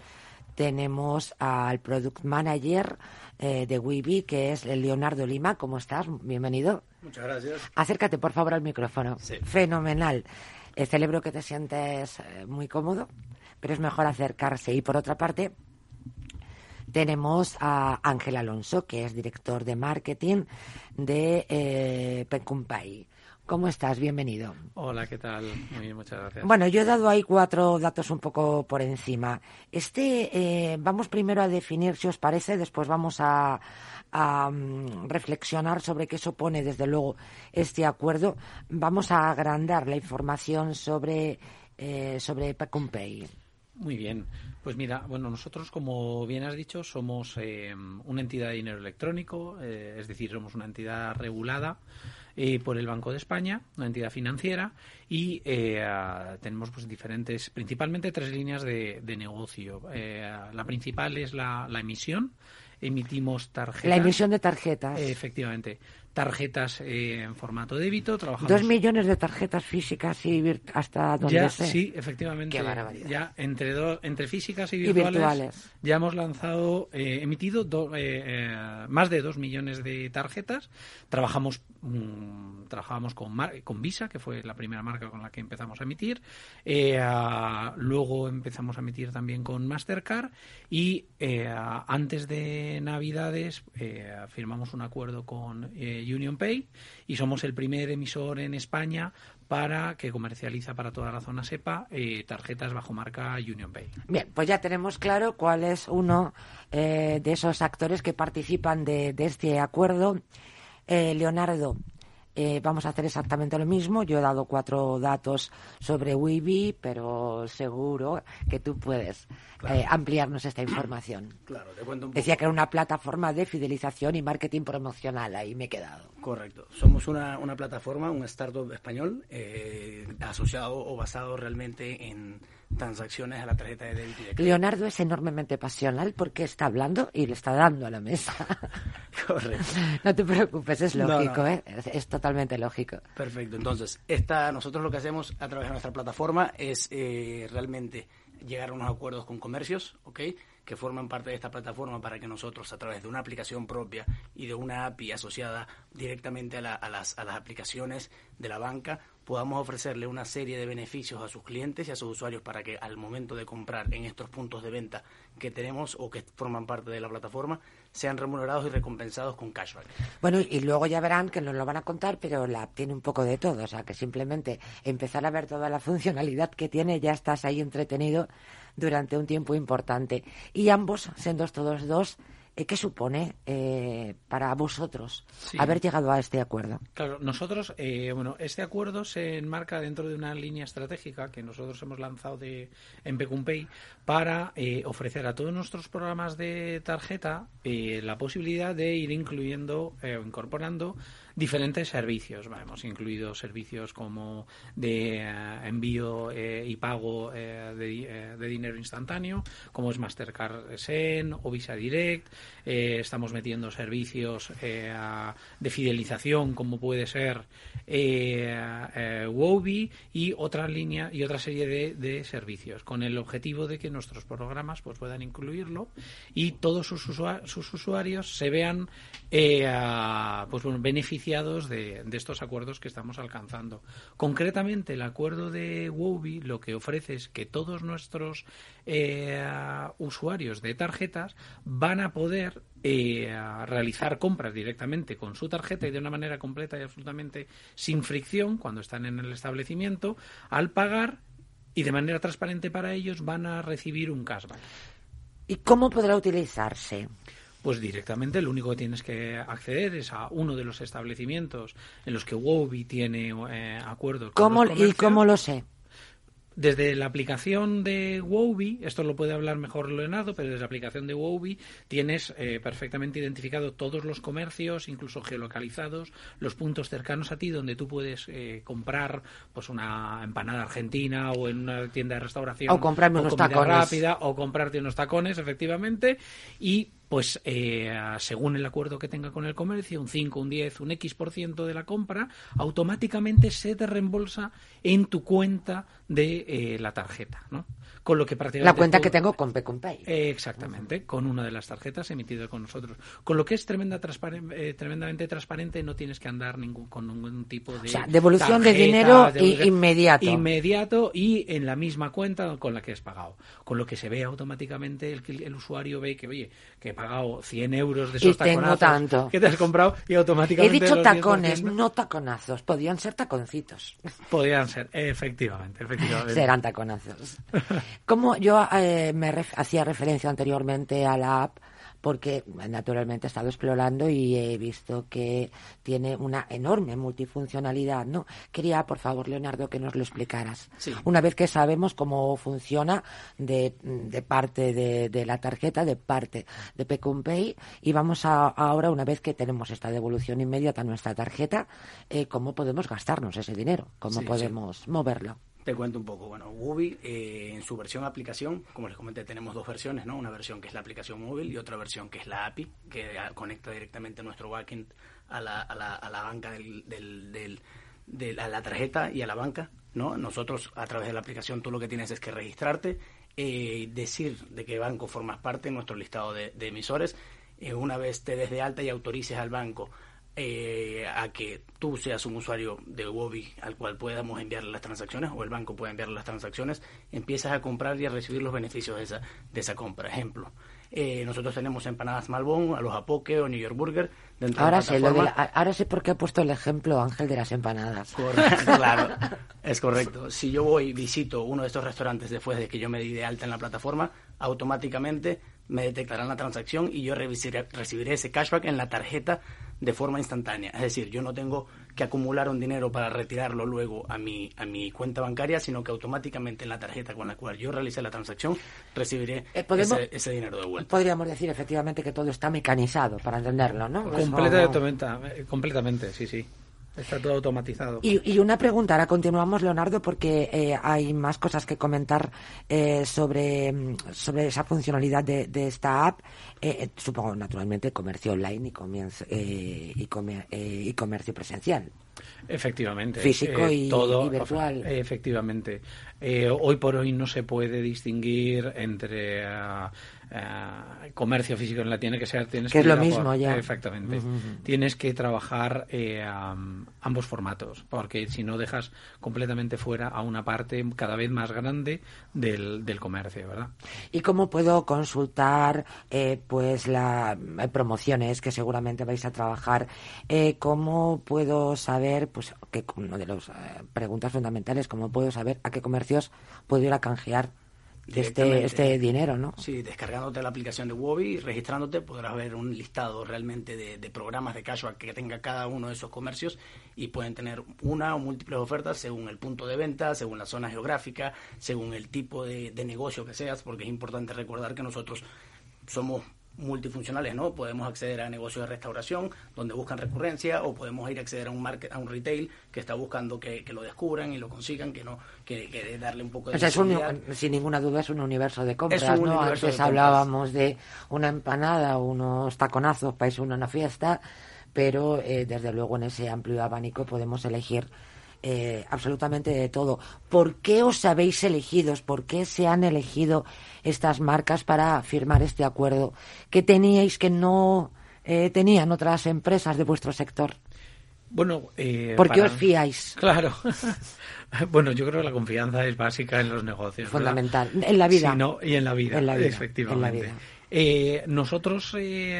tenemos al product manager eh, de Wibi, que es Leonardo Lima. ¿Cómo estás? Bienvenido. Muchas gracias. Acércate, por favor, al micrófono. Fenomenal. celebro que te sientes muy cómodo pero es mejor acercarse. Y por otra parte, tenemos a Ángel Alonso, que es director de marketing de eh, Pecumpay. ¿Cómo estás? Bienvenido. Hola, ¿qué tal? Muy bien, muchas gracias. Bueno, yo he dado ahí cuatro datos un poco por encima. Este, eh, vamos primero a definir, si os parece, después vamos a, mm, reflexionar sobre qué supone, desde luego, este acuerdo. Vamos a agrandar la información sobre, eh, sobre Pecumpay. Muy bien. Pues mira, bueno, nosotros, como bien has dicho, somos eh, una entidad de dinero electrónico, eh, es decir, somos una entidad regulada eh, por el Banco de España, una entidad financiera, y tenemos pues diferentes, principalmente tres líneas de, negocio. la principal es la, la emisión, emitimos tarjetas. La emisión de tarjetas. efectivamente tarjetas eh, en formato débito. Trabajamos... Dos millones de tarjetas físicas y hasta donde ya, sé. Sí, efectivamente. Ya entre, entre físicas y virtuales, ya hemos lanzado, eh, emitido eh, más de dos millones de tarjetas. Trabajamos, mm, trabajamos con, con Visa, que fue la primera marca con la que empezamos a emitir. luego empezamos a emitir también con Mastercard y antes de Navidades firmamos un acuerdo con Union Pay y somos el primer emisor en España para que comercializa para toda la zona SEPA eh, tarjetas bajo marca Union Pay. Bien, pues ya tenemos claro cuál es uno eh, de esos actores que participan de, de este acuerdo. Eh, Leonardo, eh, vamos a hacer exactamente lo mismo. Yo he dado cuatro datos sobre Wibi, pero seguro que tú puedes Claro. eh, ampliarnos esta información. Claro, te cuento un poco. Decía que era una plataforma de fidelización y marketing promocional. Ahí me he quedado. Correcto. Somos una, una plataforma, un startup español eh, asociado o basado realmente en transacciones a la tarjeta de débito y de. Leonardo es enormemente pasional porque está hablando y le está dando a la mesa. Correcto. No te preocupes, es No, lógico, no. ¿eh? Es, es totalmente lógico. Perfecto. Entonces, esta, nosotros lo que hacemos a través de nuestra plataforma es eh, realmente llegar a unos acuerdos con comercios, ¿ok? Que forman parte de esta plataforma para que nosotros, a través de una aplicación propia y de una API asociada directamente a, la- a las, a las aplicaciones de la banca, podamos ofrecerle una serie de beneficios a sus clientes y a sus usuarios para que al momento de comprar en estos puntos de venta que tenemos o que forman parte de la plataforma, sean remunerados y recompensados con cashback. Bueno, y luego ya verán que nos lo van a contar, pero la tiene un poco de todo. O sea, que simplemente empezar a ver toda la funcionalidad que tiene, ya estás ahí entretenido durante un tiempo importante. Y ambos, siendo todos dos, eh, ¿qué supone eh, para vosotros Sí. haber llegado a este acuerdo? Claro, nosotros, eh, bueno, este acuerdo se enmarca dentro de una línea estratégica que nosotros hemos lanzado de, en Pecumpay para eh, ofrecer a todos nuestros programas de tarjeta eh, la posibilidad de ir incluyendo eh, o incorporando diferentes servicios. Hemos incluido servicios como de eh, envío eh, y pago eh, de, de dinero instantáneo, como es Mastercard Sen o Visa Direct. Estamos metiendo servicios de fidelización, como puede ser Wobi y otra línea y otra serie de, de servicios, con el objetivo de que nuestros programas pues puedan incluirlo y todos sus, usua- sus usuarios se vean eh, pues bueno, beneficiados de, estos acuerdos que estamos alcanzando. Concretamente, el acuerdo de Wobi lo que ofrece es que todos nuestros eh, usuarios de tarjetas van a poder eh, realizar compras directamente con su tarjeta y de una manera completa y absolutamente sin fricción cuando están en el establecimiento al pagar y de manera transparente para ellos van a recibir un cashback. ¿Y cómo podrá utilizarse? Pues directamente lo único que tienes que acceder es a uno de los establecimientos en los que Wobi tiene eh, acuerdos con ¿Cómo, los ¿Y cómo lo sé? Desde la aplicación de Wobi, esto lo puede hablar mejor Leonardo, pero desde la aplicación de Wobi tienes eh, perfectamente identificado todos los comercios, incluso geolocalizados, los puntos cercanos a ti donde tú puedes eh, comprar pues una empanada argentina o en una tienda de restauración O comprarme unos comida tacones. rápida o comprarte unos tacones, efectivamente, y pues eh, según el acuerdo que tenga con el comercio, un 5, un 10, un X por ciento de la compra, automáticamente se te reembolsa en tu cuenta de eh, la tarjeta, ¿no? Con lo que prácticamente La cuenta todo- que tengo con Pecumpay. Eh, exactamente, con una de las tarjetas emitidas con nosotros. Con lo que es tremenda transparen- eh, tremendamente transparente, no tienes que andar ningún, con ningún tipo de. O sea, devolución de dinero devolución- inmediato. Inmediato y en la misma cuenta con la que has pagado. Con lo que se ve automáticamente, el, usuario ve que, oye, que he pagado 100 euros de Y esos tengo taconazos tanto. que te has comprado y He automáticamente. dicho los tacones, 10% no taconazos. Podían ser taconcitos. Podrían ser, efectivamente, efectivamente. Serán taconazos. Como yo eh, me ref- hacía referencia anteriormente a la app, porque naturalmente he estado explorando y he visto que tiene una enorme multifuncionalidad, ¿no? Quería, por favor, Leonardo, que nos lo explicaras. Sí. Una vez que sabemos cómo funciona de, de parte de, de la tarjeta, de parte de Pecumpay, y vamos a, ahora, una vez que tenemos esta devolución inmediata a nuestra tarjeta, eh, cómo podemos gastarnos ese dinero, cómo Sí, sí. podemos moverlo. Te cuento un poco. Bueno, Wubi eh, en su versión aplicación, como les comenté, tenemos dos versiones, ¿no? Una versión que es la aplicación móvil y otra versión que es la API, que conecta directamente nuestro backend a la, a la, a la banca del, del, del- del- a la tarjeta y a la banca, ¿no? Nosotros a través de la aplicación tú lo que tienes es que registrarte, eh, decir de qué banco formas parte en nuestro listado de, de emisores. Eh, una vez te des de alta y autorices al banco eh, a que tú seas un usuario de Wobi al cual podamos enviarle las transacciones o el banco pueda enviarle las transacciones, empiezas a comprar y a recibir los beneficios de esa, de esa compra. Ejemplo, Eh, nosotros tenemos empanadas Malbón, a los Apoque o New York Burger. Dentro Ahora de la sé, lo de la- ahora sé por qué he puesto el ejemplo, Ángel, de las empanadas. Correcto, claro, es correcto. Si yo voy y visito uno de estos restaurantes después de que yo me di de alta en la plataforma, automáticamente me detectarán la transacción y yo recibiré ese cashback en la tarjeta de forma instantánea. Es decir, yo no tengo que acumular un dinero para retirarlo luego a mi, a mi cuenta bancaria, sino que automáticamente en la tarjeta con la cual yo realicé la transacción recibiré Eh, ¿podemos- ese, ese dinero de vuelta. Podríamos decir efectivamente que todo está mecanizado, para entenderlo, ¿no? Pues no- Completamente, eh, completamente, sí, sí. Está todo automatizado. Y, y una pregunta, ahora continuamos, Leonardo, porque eh, hay más cosas que comentar eh, sobre, sobre esa funcionalidad de, de esta app. Eh, supongo, naturalmente, comercio online y, comienzo- y, comer- y comercio presencial. Efectivamente. Físico y- todo, virtual. Efectivamente. Hoy por hoy no se puede distinguir entre ah, comercio físico en la tiene que ser tienes Que es lo por- mismo ya. Exactamente. Tienes que trabajar eh, am, ambos formatos, porque si no dejas completamente fuera a una parte cada vez más grande del, del comercio, ¿verdad? ¿Y cómo puedo consultar eh, pues las promociones que seguramente vais a trabajar? Eh, ¿Cómo puedo saber, pues, que una de las eh, preguntas fundamentales, cómo puedo saber a qué comercios puedo ir a canjear este, Directamente. este dinero, ¿no? Sí, descargándote la aplicación de Wobi y registrándote podrás ver un listado realmente de, de programas de cashback que tenga cada uno de esos comercios y pueden tener una o múltiples ofertas según el punto de venta, según la zona geográfica, según el tipo de, de negocio que seas, porque es importante recordar que nosotros somos multifuncionales, ¿no? Podemos acceder a negocios de restauración donde buscan recurrencia o podemos ir a acceder a un market, a un retail que está buscando que, que lo descubran y lo consigan, que no que, que darle un poco de O sea, es un- sin ninguna duda es un universo de compras, Es un ¿no? Antes de compras. hablábamos de una empanada, unos taconazos para irse a una fiesta, pero eh, desde luego en ese amplio abanico podemos elegir eh, absolutamente de todo. ¿Por qué os habéis elegido? ¿Por qué se han elegido estas marcas para firmar este acuerdo que teníais que no eh, tenían otras empresas de vuestro sector? Bueno, eh, ¿Por qué para- os fiáis? Claro. bueno, yo creo que la confianza es básica en los negocios. ¿verdad? Fundamental. En la vida. Sí, no, y en la vida, En la vida, efectivamente. en la vida. Eh, nosotros, eh,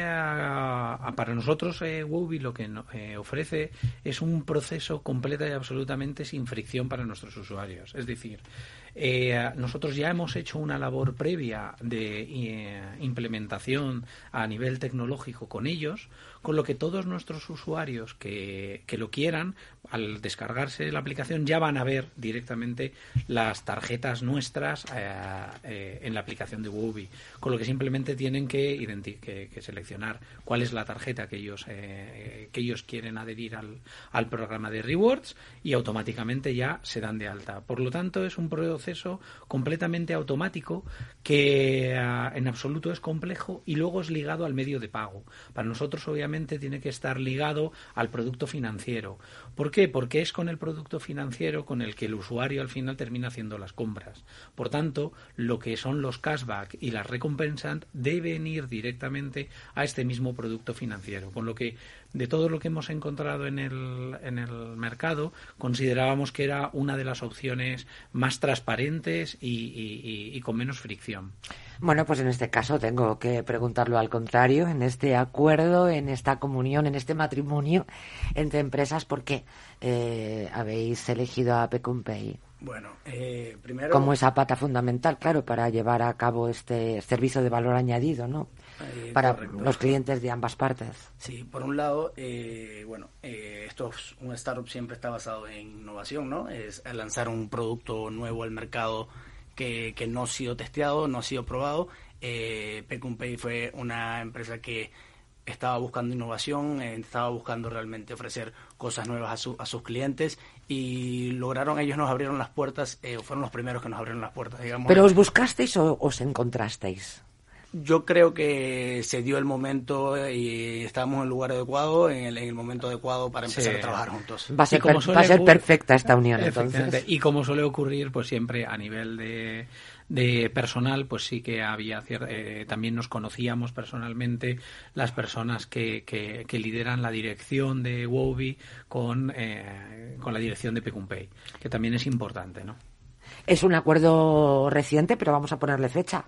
para nosotros, eh, lo que eh, ofrece es un proceso completa y absolutamente sin fricción para nuestros usuarios. Es decir, eh, nosotros ya hemos hecho una labor previa de implementación a nivel tecnológico con ellos, con lo que todos nuestros usuarios que, lo quieran, al descargarse la aplicación, ya van a ver directamente las tarjetas nuestras en la aplicación de Wobby, con lo que simplemente tienen que, identi- que, que seleccionar cuál es la tarjeta que ellos, eh, que ellos quieren adherir al, al programa de rewards y automáticamente ya se dan de alta. Por lo tanto, es un proceso completamente automático que ah, en absoluto es complejo y luego es ligado al medio de pago. Para nosotros, obviamente, tiene que estar ligado al producto financiero. ¿Por qué? Porque es con el producto financiero con el que el usuario al final termina haciendo las compras. Por tanto, lo que son los cashback y las recompensas deben ir directamente a este mismo producto financiero. Con lo que de todo lo que hemos encontrado en el, en el mercado, considerábamos que era una de las opciones más transparentes y, y- y- y con menos fricción. Bueno, pues en este caso tengo que preguntarlo al contrario, en este acuerdo, en esta comunión, en este matrimonio entre empresas, ¿por qué eh, habéis elegido a Pecumpay Bueno, eh, primero... como esa pata fundamental, claro, para llevar a cabo este servicio de valor añadido, ¿no? Eh, para correcto. los clientes de ambas partes. Sí, por un lado, eh, bueno, eh, esto es, un startup siempre está basado en innovación, ¿no? Es lanzar un producto nuevo al mercado que, que no ha sido testeado, no ha sido probado. Eh, Pecumpay fue una empresa que estaba buscando innovación, eh, estaba buscando realmente ofrecer cosas nuevas a, su- a sus clientes y lograron, ellos nos abrieron las puertas, eh, fueron los primeros que nos abrieron las puertas, digamos. ¿Pero os buscasteis o os encontrasteis? Yo creo que se dio el momento y estábamos en el lugar adecuado, en el, en el momento adecuado para empezar Sí. a trabajar juntos. Va a ser, como per- va a ser perfecta esta unión, entonces. Y como suele ocurrir, pues siempre a nivel de, de personal, pues sí que había cier- eh, también nos conocíamos personalmente las personas que, que, que lideran la dirección de Wobi con, eh, con la dirección de Pecumpay, que también es importante, ¿no? Es un acuerdo reciente, pero vamos a ponerle fecha.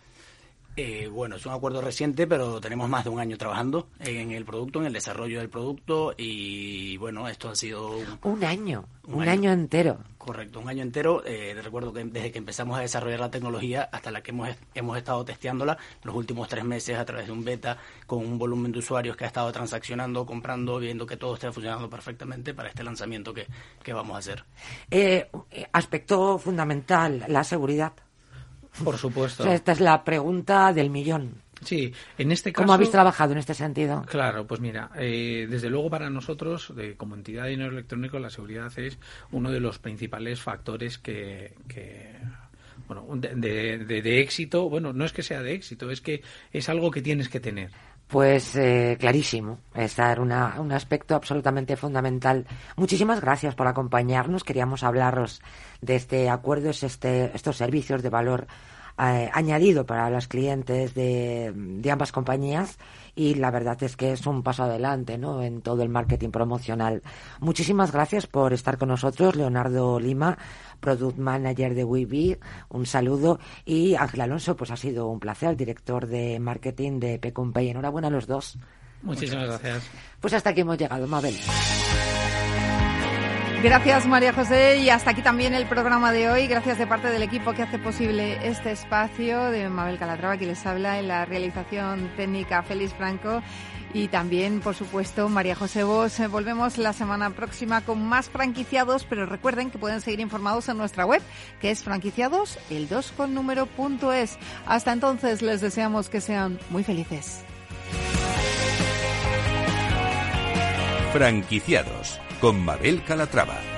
Eh, bueno, es un acuerdo reciente, pero tenemos más de un año trabajando en el producto, en el desarrollo del producto y bueno, esto ha sido... Un, año, un, año. entero. Correcto, un año entero. Eh, recuerdo que desde que empezamos a desarrollar la tecnología hasta la que hemos, hemos estado testeándola los últimos tres meses a través de un beta con un volumen de usuarios que ha estado transaccionando, comprando, viendo que todo esté funcionando perfectamente para este lanzamiento que, que vamos a hacer. Eh, aspecto fundamental, la seguridad. Por supuesto. esta es la pregunta del millón. Sí, en este caso. ¿Cómo habéis trabajado en este sentido? Claro, pues mira, eh, desde luego para nosotros, de, como entidad de dinero electrónico, la seguridad es uno de los principales factores que, bueno, de, de, éxito. Bueno, no es que sea de éxito, es que es algo que tienes que tener. Pues eh, clarísimo, es un aspecto absolutamente fundamental. Muchísimas gracias por acompañarnos. Queríamos hablaros de este acuerdo, este, estos servicios de valor eh, añadido para los clientes de, de, ambas compañías y la verdad es que es un paso adelante ¿no? en todo el marketing promocional. Muchísimas gracias por estar con nosotros, Leonardo Lima, Product Manager de WeBe, un saludo y Ángel Alonso, pues ha sido un placer, director de marketing de Pecumpay. Enhorabuena a los dos. Muchísimas gracias. Pues hasta aquí hemos llegado, Mabel. Gracias María José y hasta aquí también el programa de hoy. Gracias de parte del equipo que hace posible este espacio de Mabel Calatrava que les habla en la realización técnica Félix Franco y también por supuesto María José Vos. Volvemos la semana próxima con más franquiciados, pero recuerden que pueden seguir informados en nuestra web que es franquiciados el 2 con. Hasta entonces les deseamos que sean muy felices. Franquiciados con Mabel Calatrava.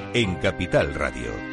en Capital Radio.